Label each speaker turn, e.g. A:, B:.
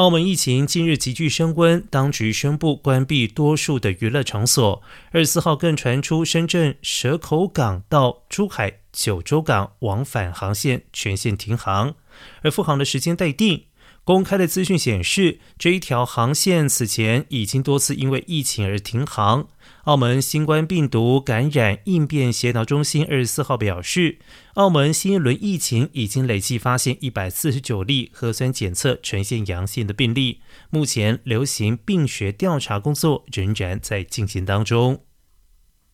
A: 澳门疫情近日急剧升温，当局宣布关闭多数的娱乐场所。二十四号更传出深圳蛇口港到珠海九州港往返航线全线停航，而复航的时间待定。公开的资讯显示，这一条航线此前已经多次因为疫情而停航。澳门新冠病毒感染应变协调中心二十四号表示，澳门新一轮疫情已经累计发现一百四十九例核酸检测呈现阳性的病例，目前流行病学调查工作仍然在进行当中。